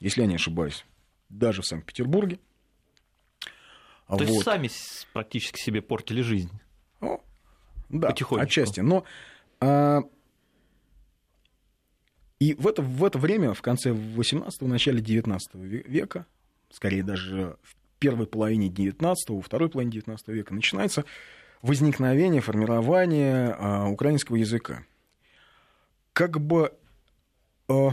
Speaker 1: если я не ошибаюсь, даже в Санкт-Петербурге.
Speaker 2: То вот. есть сами практически себе портили жизнь.
Speaker 1: Да, Потихонечку. отчасти. Но а, и в это, в это время, в конце 18-го, начале 19 века, скорее даже в первой половине 19-го, второй половине 19 века, начинается возникновение, формирование а, украинского языка. Как бы а,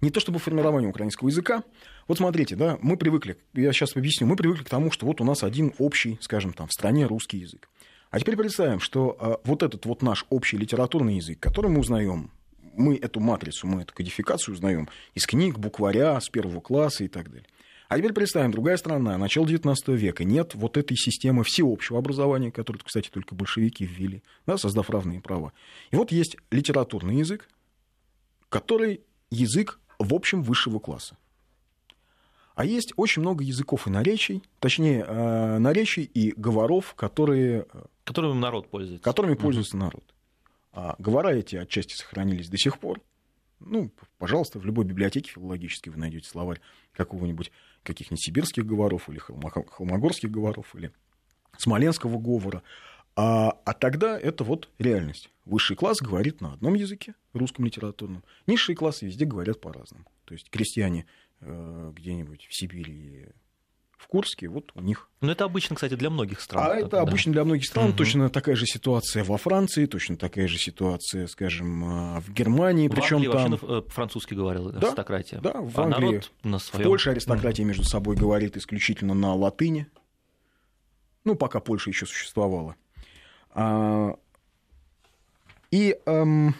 Speaker 1: не то чтобы формирование украинского языка. Вот смотрите, да, мы привыкли, я сейчас объясню, мы привыкли к тому, что вот у нас один общий, скажем там, в стране русский язык. А теперь представим, что а, вот этот вот наш общий литературный язык, который мы узнаем, мы эту матрицу, мы эту кодификацию узнаем из книг, букваря, с первого класса и так далее. А теперь представим, другая страна, начало XIX века, нет вот этой системы всеобщего образования, которую, кстати, только большевики ввели, да, создав равные права. И вот есть литературный язык, который язык, в общем, высшего класса. А есть очень много языков и наречий, точнее, э, наречий и говоров, которые...
Speaker 2: Э, которыми народ пользуется.
Speaker 1: Которыми угу. пользуется народ. А говора эти отчасти сохранились до сих пор. Ну, пожалуйста, в любой библиотеке филологической вы найдете словарь какого-нибудь, каких-нибудь сибирских говоров или холмогорских говоров, или смоленского говора. А, а тогда это вот реальность. Высший класс говорит на одном языке, русском литературном. Низшие классы везде говорят по-разному. То есть крестьяне Э, где-нибудь в Сибири в Курске, вот у них.
Speaker 2: Но это обычно, кстати, для многих стран.
Speaker 1: А это да. обычно для многих стран. Угу. Точно такая же ситуация во Франции, точно такая же ситуация, скажем, э, в Германии.
Speaker 2: В
Speaker 1: Причем
Speaker 2: там... э, французский говорил
Speaker 1: да,
Speaker 2: аристократия.
Speaker 1: Да, в а Англии. На своем... В Польше аристократия угу. между собой говорит исключительно на латыни. ну, пока Польша еще существовала. А, и эм,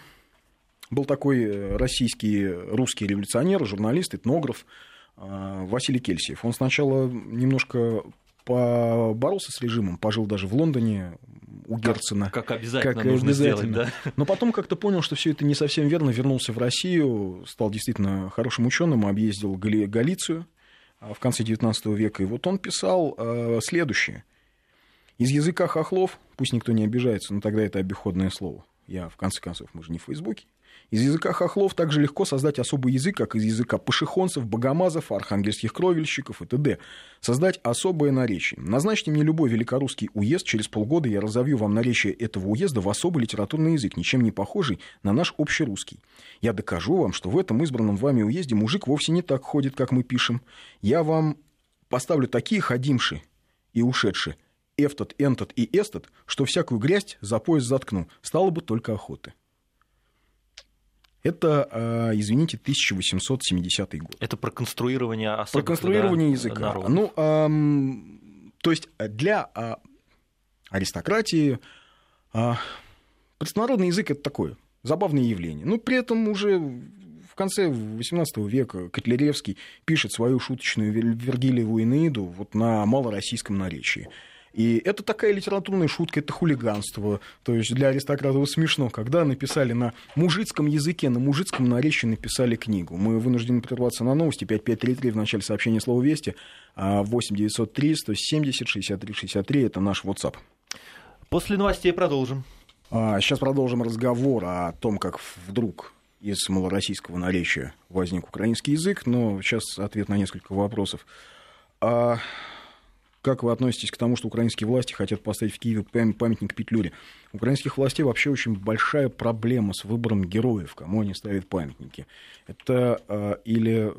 Speaker 1: был такой э, российский русский революционер, журналист, этнограф э, Василий Кельсиев. Он сначала немножко поборолся с режимом, пожил даже в Лондоне у Герцена.
Speaker 2: Как, как обязательно как нужно обязательно. сделать,
Speaker 1: да? Но потом как-то понял, что все это не совсем верно, вернулся в Россию, стал действительно хорошим ученым, объездил Галицию а, в конце XIX века. И вот он писал э, следующее. Из языка хохлов, пусть никто не обижается, но тогда это обиходное слово. Я, в конце концов, мы же не в Фейсбуке. Из языка хохлов также легко создать особый язык, как из языка пашихонцев, богомазов, архангельских кровельщиков и т.д. Создать особое наречие. Назначьте мне любой великорусский уезд, через полгода я разовью вам наречие этого уезда в особый литературный язык, ничем не похожий на наш общерусский. Я докажу вам, что в этом избранном вами уезде мужик вовсе не так ходит, как мы пишем. Я вам поставлю такие ходимши и ушедшие, эфтот, энтот и эстот, что всякую грязь за пояс заткну. Стало бы только охоты. Это, а, извините, 1870 год.
Speaker 2: Это про конструирование особых,
Speaker 1: Про конструирование да, языка. Народов. Ну, а, то есть для а, аристократии а, простонародный язык это такое забавное явление. Но при этом уже в конце XVIII века Котляревский пишет свою шуточную Вергилиеву Энеиду вот на малороссийском наречии. И это такая литературная шутка, это хулиганство. То есть для аристократов смешно, когда написали на мужицком языке, на мужицком наречии написали книгу. Мы вынуждены прерваться на новости. 5533 в начале сообщения слова «Вести», 8903 170 63 63 это наш WhatsApp.
Speaker 2: После новостей продолжим.
Speaker 1: Сейчас а, продолжим разговор о том, как вдруг из малороссийского наречия возник украинский язык, но сейчас ответ на несколько вопросов. Как вы относитесь к тому, что украинские власти хотят поставить в Киеве памятник Петлюре? Украинских властей вообще очень большая проблема с выбором героев, кому они ставят памятники. Это э, или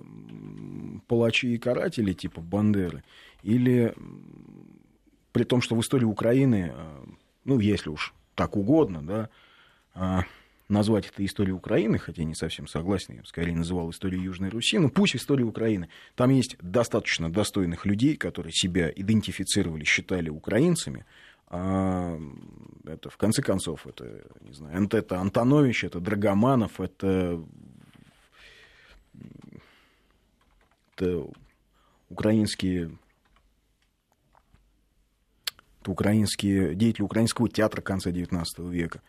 Speaker 1: палачи и каратели типа Бандеры, или при том, что в истории Украины, э, ну, если уж так угодно, да, э, назвать это историей Украины, хотя не совсем согласен, я бы скорее называл историей Южной Руси, но пусть история Украины. Там есть достаточно достойных людей, которые себя идентифицировали, считали украинцами, а это, в конце концов, это, не знаю, это Антонович, это Драгоманов, это, это украинские это украинские деятели украинского театра конца XIX века.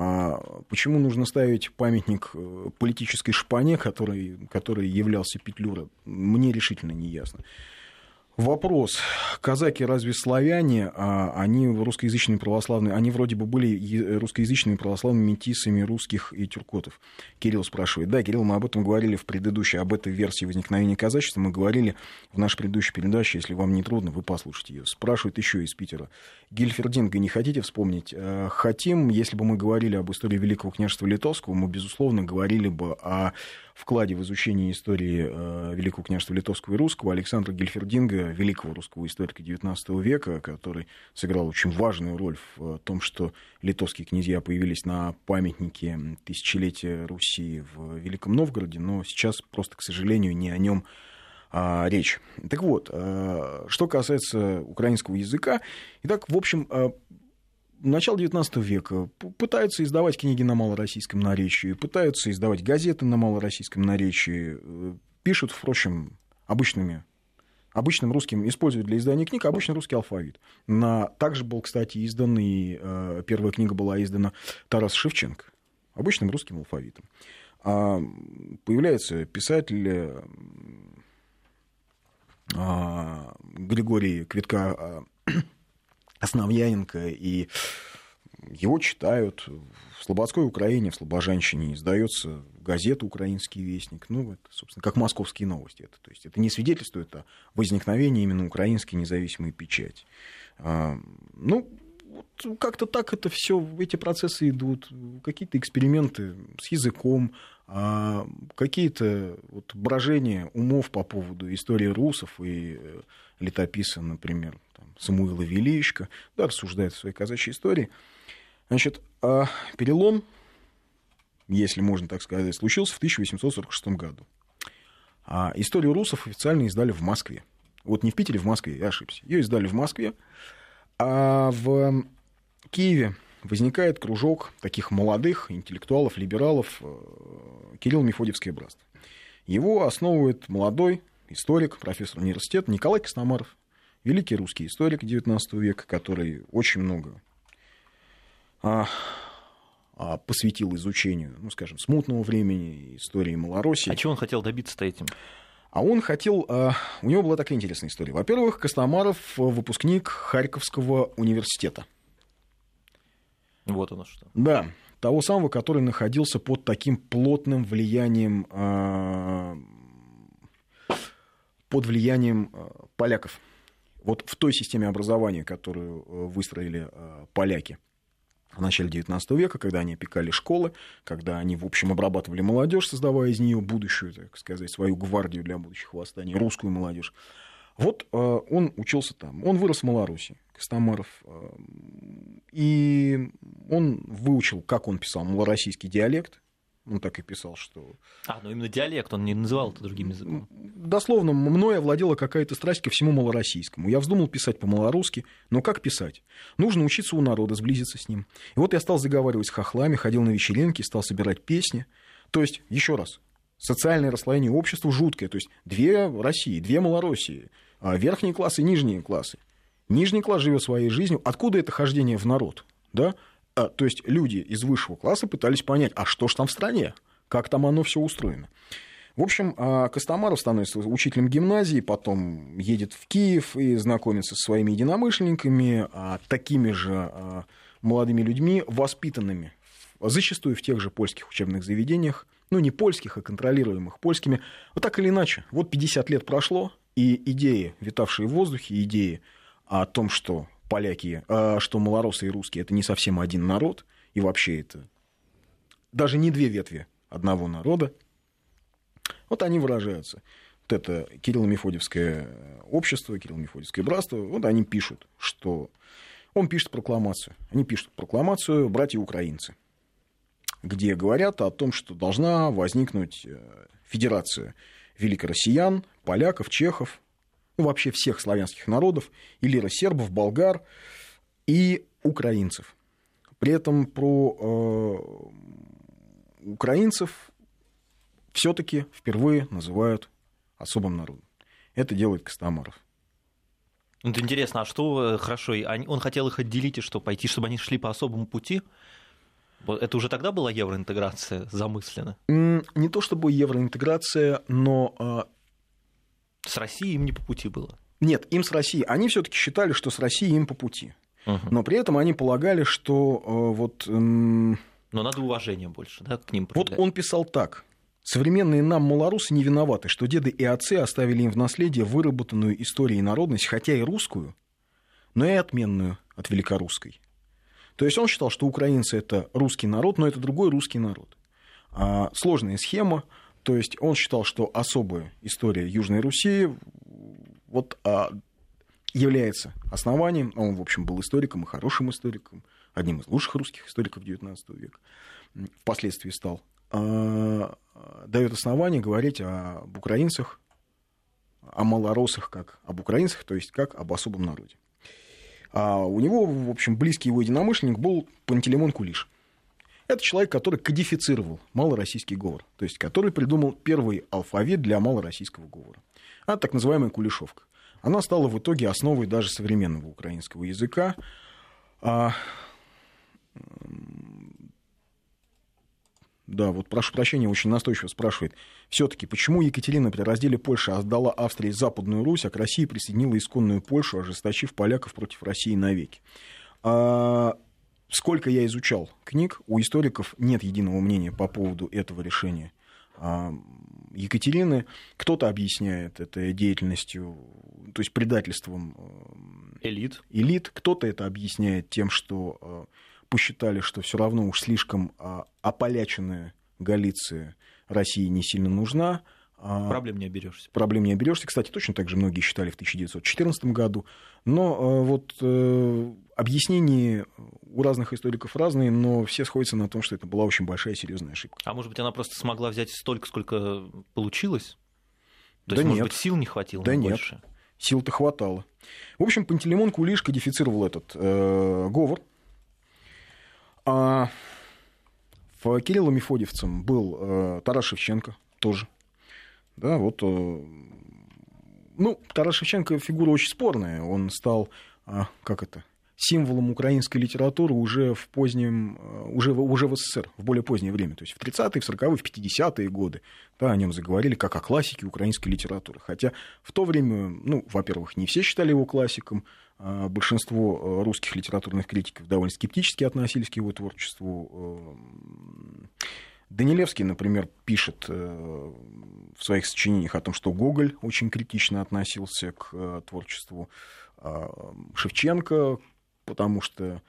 Speaker 1: А почему нужно ставить памятник э, политической шпане, который, который являлся Петлюра, мне решительно не ясно. Вопрос. Казаки разве славяне? А они русскоязычные православные. Они вроде бы были русскоязычными православными метисами русских и тюркотов. Кирилл спрашивает. Да, Кирилл, мы об этом говорили в предыдущей, об этой версии возникновения казачества. Мы говорили в нашей предыдущей передаче. Если вам не трудно, вы послушайте ее. Спрашивает еще из Питера. Гильфердинга не хотите вспомнить? Э, хотим. Если бы мы говорили об истории Великого княжества Литовского, мы, безусловно, говорили бы о вкладе в изучение истории э, Великого княжества Литовского и Русского Александра Гельфердинга, великого русского историка XIX века, который сыграл очень важную роль в э, том, что литовские князья появились на памятнике тысячелетия Руси в Великом Новгороде, но сейчас просто, к сожалению, не о нем а, речь. Так вот, а, что касается украинского языка, итак, в общем, а, начало XIX века пытаются издавать книги на малороссийском наречии, пытаются издавать газеты на малороссийском наречии, э, пишут, впрочем, обычными обычным русским, используют для издания книг обычный русский алфавит. На, также был, кстати, издан, и э, первая книга была издана Тарас Шевченко, обычным русским алфавитом. А появляется писатель э, а, Григорий Квитка а, Основьяненко, и его читают в Слободской Украине, в Слобожанщине, издается газета «Украинский вестник», ну, это, собственно, как московские новости. Это, то есть это не свидетельствует о возникновении именно украинской независимой печати. А, ну, вот как-то так это все, эти процессы идут, какие-то эксперименты с языком, а какие-то вот брожения умов по поводу истории русов и э, летописа, например, там, Самуила Величко, да, рассуждает в своей казачьей истории. Значит, а перелом, если можно так сказать, случился в 1846 году. А историю русов официально издали в Москве. Вот не в Питере, в Москве, я ошибся. Ее издали в Москве. А в Киеве возникает кружок таких молодых интеллектуалов, либералов э, Кирилл Мефодьевское братство. Его основывает молодой историк, профессор университета Николай Костомаров, великий русский историк XIX века, который очень много а, а, посвятил изучению, ну, скажем, смутного времени, истории Малороссии.
Speaker 2: А чего он хотел добиться-то этим?
Speaker 1: А он хотел... А, у него была такая интересная история. Во-первых, Костомаров выпускник Харьковского университета.
Speaker 2: Вот оно что.
Speaker 1: Да, того самого, который находился под таким плотным влиянием, а, под влиянием поляков. Вот в той системе образования, которую выстроили поляки в начале XIX века, когда они опекали школы, когда они, в общем, обрабатывали молодежь, создавая из нее будущую, так сказать, свою гвардию для будущих восстаний, русскую молодежь. Вот э, он учился там. Он вырос в Маларуси, Костомаров. Э, и он выучил, как он писал, малороссийский диалект. Он так и писал, что...
Speaker 2: А, ну именно диалект, он не называл это другим языком.
Speaker 1: Дословно, мной овладела какая-то страсть ко всему малороссийскому. Я вздумал писать по-малорусски, но как писать? Нужно учиться у народа, сблизиться с ним. И вот я стал заговаривать с хохлами, ходил на вечеринки, стал собирать песни. То есть, еще раз, социальное расслоение общества жуткое. То есть, две России, две Малороссии, а верхние классы, нижние классы. Нижний класс живет своей жизнью. Откуда это хождение в народ? Да? А, то есть люди из высшего класса пытались понять, а что ж там в стране, как там оно все устроено. В общем, а, Костомаров становится учителем гимназии, потом едет в Киев и знакомится со своими единомышленниками, а, такими же молодыми людьми, воспитанными зачастую в тех же польских учебных заведениях, ну, не польских, а контролируемых польскими. Вот так или иначе, вот 50 лет прошло, и идеи, витавшие в воздухе, идеи о том, что поляки, а, что малоросы и русские это не совсем один народ, и вообще это даже не две ветви одного народа. Вот они выражаются. Вот это Кирилло-Мефодьевское общество, Кирилло-Мефодьевское братство, вот они пишут, что... Он пишет прокламацию. Они пишут прокламацию «Братья-украинцы», где говорят о том, что должна возникнуть э, федерация великороссиян, поляков, чехов, ну, вообще всех славянских народов, и лира сербов, болгар и украинцев. При этом про э, украинцев все-таки впервые называют особым народом. Это делает Костомаров.
Speaker 2: Это интересно, а что э, хорошо, он хотел их отделить и что, пойти, чтобы они шли по особому пути? Это уже тогда была евроинтеграция замыслена?
Speaker 1: Не то чтобы евроинтеграция, но э,
Speaker 2: с Россией им не по пути было.
Speaker 1: Нет, им с Россией. Они все-таки считали, что с Россией им по пути. Угу. Но при этом они полагали, что э, вот... Э,
Speaker 2: Но надо уважение больше, да, к ним
Speaker 1: проявлять. Вот он писал так. Современные нам малорусы не виноваты, что деды и отцы оставили им в наследие выработанную историей народность, хотя и русскую, но и отменную от великорусской. То есть он считал, что украинцы это русский народ, но это другой русский народ. А, сложная схема, то есть он считал, что особая история Южной Руси вот, а, является основанием. Он, в общем, был историком и хорошим историком, одним из лучших русских историков XIX века. Впоследствии стал. А, дает основание говорить об украинцах, о малоросах как об украинцах, то есть как об особом народе. А у него, в общем, близкий его единомышленник был Пантелеймон Кулиш – это человек, который кодифицировал малороссийский говор, то есть который придумал первый алфавит для малороссийского говора. А так называемая кулешовка. Она стала в итоге основой даже современного украинского языка. А... Да, вот прошу прощения, очень настойчиво спрашивает. Все-таки, почему Екатерина при разделе Польши отдала Австрии Западную Русь, а к России присоединила исконную Польшу, ожесточив поляков против России навеки? А сколько я изучал книг, у историков нет единого мнения по поводу этого решения. А, Екатерины кто-то объясняет это деятельностью, то есть предательством
Speaker 2: э, элит,
Speaker 1: элит. кто-то это объясняет тем, что э, посчитали, что все равно уж слишком а, ополяченная Галиция России не сильно нужна,
Speaker 2: а, проблем не оберешься.
Speaker 1: Проблем не оберешься. Кстати, точно так же многие считали в 1914 году. Но э, вот э, объяснения у разных историков разные, но все сходятся на том, что это была очень большая серьезная ошибка.
Speaker 2: А может быть, она просто смогла взять столько, сколько получилось? То да есть, нет. может быть, сил не хватило
Speaker 1: да нет.
Speaker 2: больше?
Speaker 1: Сил-то хватало. В общем, Пантелеймон Кулиш кодифицировал этот э, говор. А в Кирилло Мефодьевцем был э, Тарас Шевченко тоже. Да, вот, э, ну, Тарас Шевченко фигура очень спорная. Он стал, э, как это, символом украинской литературы уже в позднем, э, уже, уже в СССР, в более позднее время, то есть в 30-е, в 40-е, в 50-е годы, да, о нем заговорили как о классике украинской литературы. Хотя в то время, ну, во-первых, не все считали его классиком, а большинство э, русских литературных критиков довольно скептически относились к его творчеству. Э, Данилевский, например, пишет в своих сочинениях о том, что Гоголь очень критично относился к творчеству Шевченко, потому что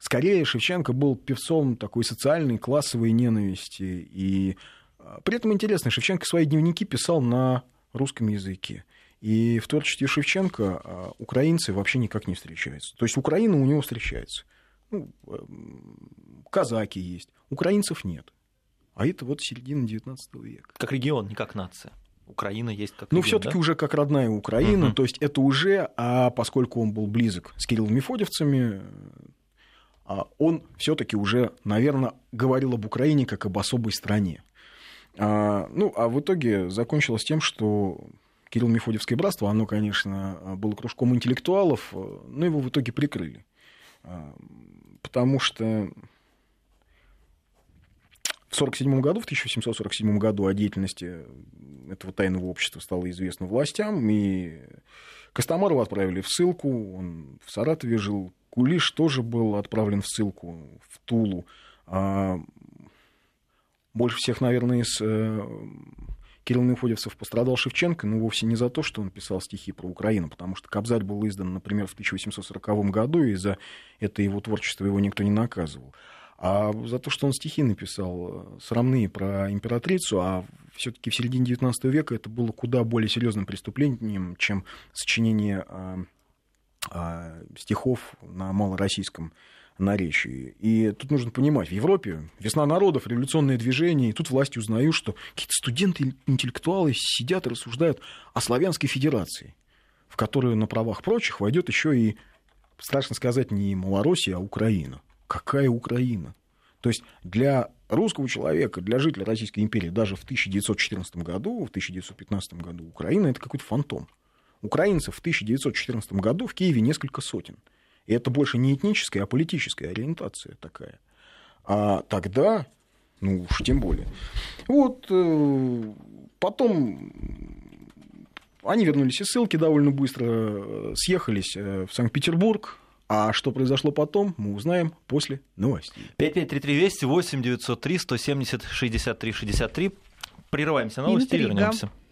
Speaker 1: скорее Шевченко был певцом такой социальной, классовой ненависти. И а, при этом интересно, Шевченко свои дневники писал на русском языке. И в творчестве Шевченко а, украинцы вообще никак не встречаются. То есть Украина у него встречается. Ну, казаки есть, украинцев нет. А это вот середина XIX века.
Speaker 2: Как регион, не как нация. Украина есть как
Speaker 1: Ну, все-таки да? уже как родная Украина, угу. то есть это уже, а поскольку он был близок с Кириллом Мефодьевцами, а он все-таки уже, наверное, говорил об Украине как об особой стране. А, ну, а в итоге закончилось тем, что Кирилл Мефодьевское братство, оно, конечно, было кружком интеллектуалов, но его в итоге прикрыли. А, потому что в 1947 году, в 1747 году о деятельности этого тайного общества стало известно властям, и Костомарова отправили в ссылку, он в Саратове жил, Кулиш тоже был отправлен в ссылку в Тулу. А больше всех, наверное, из э, Кирилл Мефодьевцев пострадал Шевченко, но вовсе не за то, что он писал стихи про Украину, потому что Кобзарь был издан, например, в 1840 году, и за это его творчество его никто не наказывал. А за то, что он стихи написал э, срамные про императрицу, а все-таки в середине XIX века это было куда более серьезным преступлением, чем сочинение а, а, стихов на малороссийском наречии. И тут нужно понимать, в Европе весна народов, революционное движение, и тут власти узнают, что какие-то студенты-интеллектуалы сидят и рассуждают о славянской федерации, в которую на правах прочих войдет еще и, страшно сказать, не Малороссия, а Украина какая Украина? То есть для русского человека, для жителя Российской империи даже в 1914 году, в 1915 году Украина это какой-то фантом. Украинцев в 1914 году в Киеве несколько сотен. И это больше не этническая, а политическая ориентация такая. А тогда, ну уж тем более. Вот э, потом они вернулись из ссылки довольно быстро, э, съехались э, в Санкт-Петербург, а что произошло потом, мы узнаем после новостей.
Speaker 2: 5533 Вести 8 903 170 63 63. Прерываемся новости и вернемся.